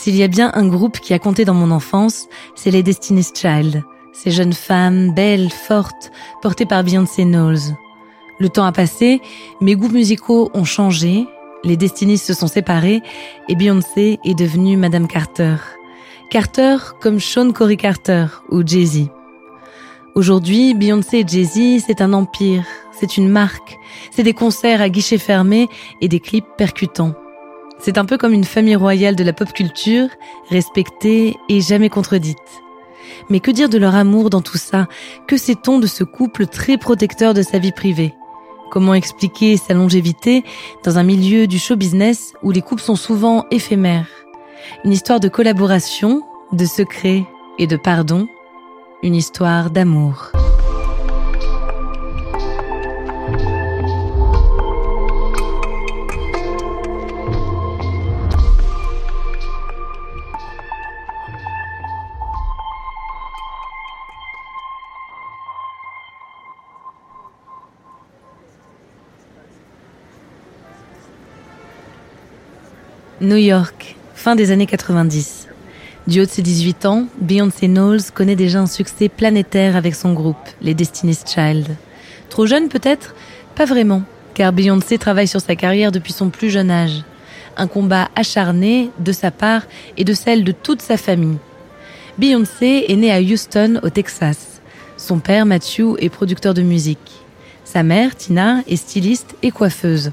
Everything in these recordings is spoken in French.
S'il y a bien un groupe qui a compté dans mon enfance, c'est les Destiny's Child, ces jeunes femmes belles, fortes, portées par Beyoncé Knowles. Le temps a passé, mes goûts musicaux ont changé, les Destiny's se sont séparés et Beyoncé est devenue Madame Carter. Carter comme Sean Corey Carter ou Jay-Z. Aujourd'hui, Beyoncé et Jay-Z, c'est un empire, c'est une marque, c'est des concerts à guichets fermés et des clips percutants. C'est un peu comme une famille royale de la pop culture, respectée et jamais contredite. Mais que dire de leur amour dans tout ça? Que sait-on de ce couple très protecteur de sa vie privée? Comment expliquer sa longévité dans un milieu du show business où les couples sont souvent éphémères? Une histoire de collaboration, de secret et de pardon, une histoire d'amour. New York, fin des années 90. Du haut de ses 18 ans, Beyoncé Knowles connaît déjà un succès planétaire avec son groupe, les Destiny's Child. Trop jeune peut-être? Pas vraiment, car Beyoncé travaille sur sa carrière depuis son plus jeune âge. Un combat acharné de sa part et de celle de toute sa famille. Beyoncé est née à Houston, au Texas. Son père, Matthew, est producteur de musique. Sa mère, Tina, est styliste et coiffeuse.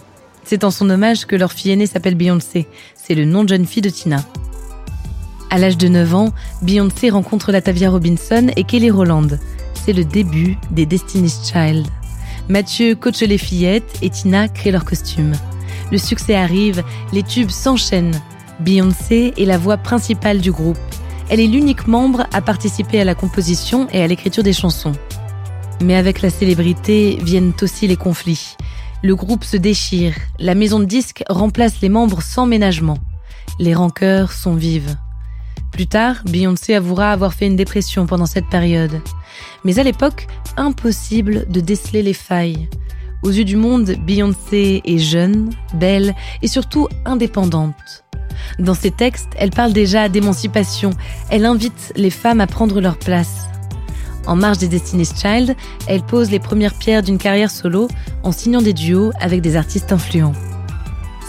C'est en son hommage que leur fille aînée s'appelle Beyoncé. C'est le nom de jeune fille de Tina. À l'âge de 9 ans, Beyoncé rencontre Latavia Robinson et Kelly Rowland. C'est le début des Destiny's Child. Mathieu coach les fillettes et Tina crée leurs costumes. Le succès arrive, les tubes s'enchaînent. Beyoncé est la voix principale du groupe. Elle est l'unique membre à participer à la composition et à l'écriture des chansons. Mais avec la célébrité viennent aussi les conflits. Le groupe se déchire, la maison de disques remplace les membres sans ménagement. Les rancœurs sont vives. Plus tard, Beyoncé avouera avoir fait une dépression pendant cette période. Mais à l'époque, impossible de déceler les failles. Aux yeux du monde, Beyoncé est jeune, belle et surtout indépendante. Dans ses textes, elle parle déjà d'émancipation, elle invite les femmes à prendre leur place. En marge des Destiny's Child, elle pose les premières pierres d'une carrière solo en signant des duos avec des artistes influents.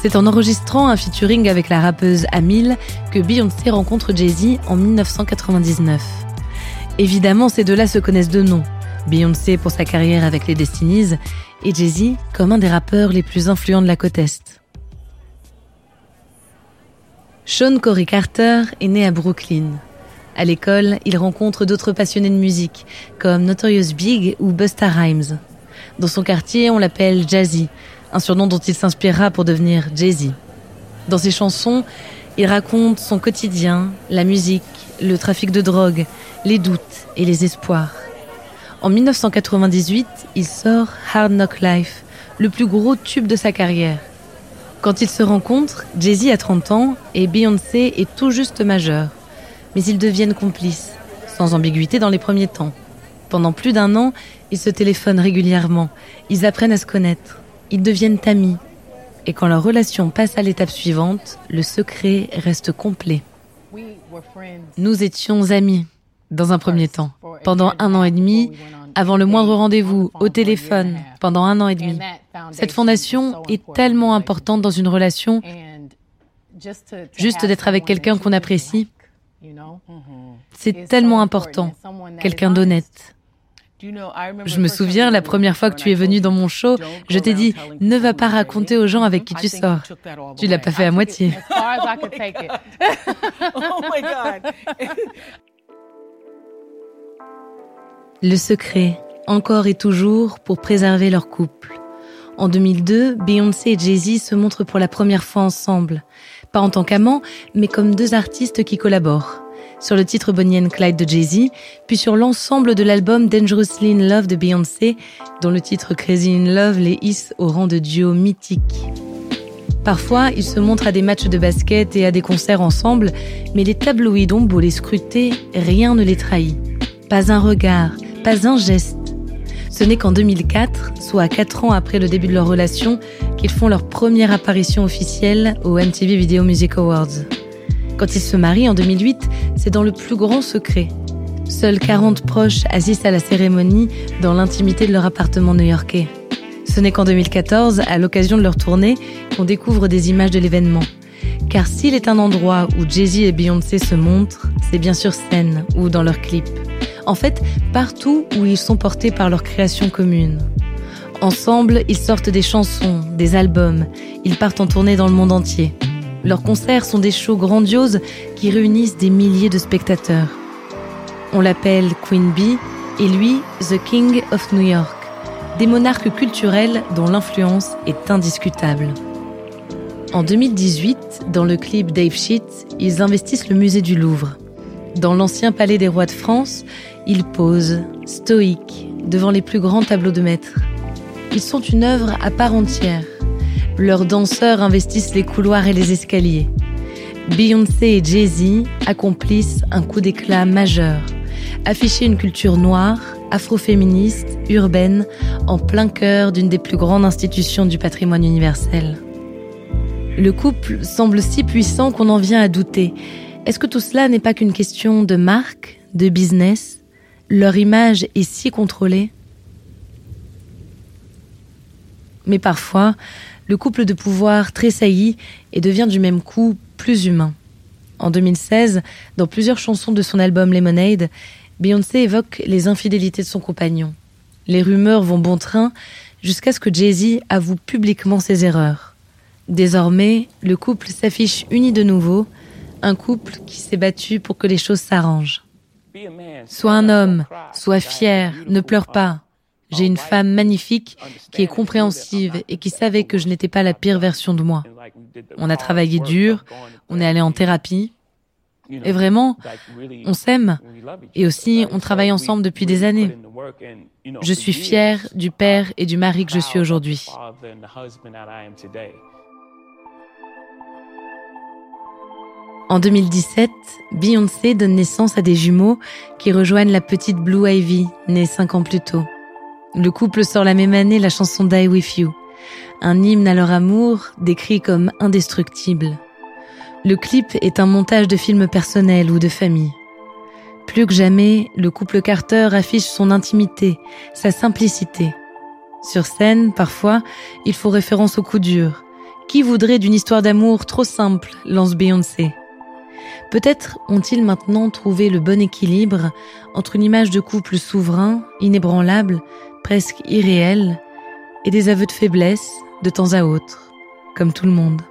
C'est en enregistrant un featuring avec la rappeuse Amil que Beyoncé rencontre Jay-Z en 1999. Évidemment, ces deux-là se connaissent de nom. Beyoncé pour sa carrière avec les Destinies et Jay-Z comme un des rappeurs les plus influents de la côte Est. Sean Corey Carter est né à Brooklyn. À l'école, il rencontre d'autres passionnés de musique, comme Notorious Big ou Busta Rhymes. Dans son quartier, on l'appelle Jazzy, un surnom dont il s'inspirera pour devenir Jay-Z. Dans ses chansons, il raconte son quotidien, la musique, le trafic de drogue, les doutes et les espoirs. En 1998, il sort Hard Knock Life, le plus gros tube de sa carrière. Quand ils se rencontrent, Jay-Z a 30 ans et Beyoncé est tout juste majeure mais ils deviennent complices, sans ambiguïté dans les premiers temps. Pendant plus d'un an, ils se téléphonent régulièrement, ils apprennent à se connaître, ils deviennent amis. Et quand leur relation passe à l'étape suivante, le secret reste complet. Nous étions amis, dans un premier temps. Pendant un an et demi, avant le moindre rendez-vous, au téléphone, pendant un an et demi. Cette fondation est tellement importante dans une relation, juste d'être avec quelqu'un qu'on apprécie. C'est tellement important, quelqu'un d'honnête. Je me souviens, la première fois que tu es venu dans mon show, je t'ai dit, ne va pas raconter aux gens avec qui tu sors. Tu l'as pas fait à moitié. Oh Le secret, encore et toujours, pour préserver leur couple. En 2002, Beyoncé et Jay-Z se montrent pour la première fois ensemble. Pas en tant qu'amants, mais comme deux artistes qui collaborent sur le titre Bonnie and Clyde de Jay-Z, puis sur l'ensemble de l'album Dangerously in Love de Beyoncé, dont le titre Crazy in Love les hisse au rang de duo mythique. Parfois, ils se montrent à des matchs de basket et à des concerts ensemble, mais les tabloïds ont beau les scruter, rien ne les trahit. Pas un regard, pas un geste. Ce n'est qu'en 2004, soit quatre ans après le début de leur relation, qu'ils font leur première apparition officielle au MTV Video Music Awards. Quand ils se marient en 2008, c'est dans le plus grand secret. Seuls 40 proches assistent à la cérémonie dans l'intimité de leur appartement new-yorkais. Ce n'est qu'en 2014, à l'occasion de leur tournée, qu'on découvre des images de l'événement. Car s'il est un endroit où Jay-Z et Beyoncé se montrent, c'est bien sur scène ou dans leurs clips. En fait, partout où ils sont portés par leur création commune. Ensemble, ils sortent des chansons, des albums, ils partent en tournée dans le monde entier. Leurs concerts sont des shows grandioses qui réunissent des milliers de spectateurs. On l'appelle Queen Bee et lui The King of New York, des monarques culturels dont l'influence est indiscutable. En 2018, dans le clip Dave Sheet, ils investissent le musée du Louvre. Dans l'ancien palais des rois de France, ils posent, stoïques, devant les plus grands tableaux de maître. Ils sont une œuvre à part entière. Leurs danseurs investissent les couloirs et les escaliers. Beyoncé et Jay-Z accomplissent un coup d'éclat majeur. Afficher une culture noire, afroféministe, urbaine, en plein cœur d'une des plus grandes institutions du patrimoine universel. Le couple semble si puissant qu'on en vient à douter. Est-ce que tout cela n'est pas qu'une question de marque, de business? Leur image est si contrôlée Mais parfois, le couple de pouvoir tressaillit et devient du même coup plus humain. En 2016, dans plusieurs chansons de son album Lemonade, Beyoncé évoque les infidélités de son compagnon. Les rumeurs vont bon train jusqu'à ce que Jay-Z avoue publiquement ses erreurs. Désormais, le couple s'affiche uni de nouveau, un couple qui s'est battu pour que les choses s'arrangent. Sois un homme, sois fier, ne pleure pas. J'ai une femme magnifique qui est compréhensive et qui savait que je n'étais pas la pire version de moi. On a travaillé dur, on est allé en thérapie. Et vraiment, on s'aime. Et aussi, on travaille ensemble depuis des années. Je suis fière du père et du mari que je suis aujourd'hui. En 2017, Beyoncé donne naissance à des jumeaux qui rejoignent la petite Blue Ivy, née cinq ans plus tôt. Le couple sort la même année la chanson Die With You, un hymne à leur amour décrit comme indestructible. Le clip est un montage de films personnels ou de famille. Plus que jamais, le couple Carter affiche son intimité, sa simplicité. Sur scène, parfois, il faut référence au coup dur. Qui voudrait d'une histoire d'amour trop simple, lance Beyoncé. Peut-être ont-ils maintenant trouvé le bon équilibre entre une image de couple souverain, inébranlable, presque irréel, et des aveux de faiblesse de temps à autre, comme tout le monde.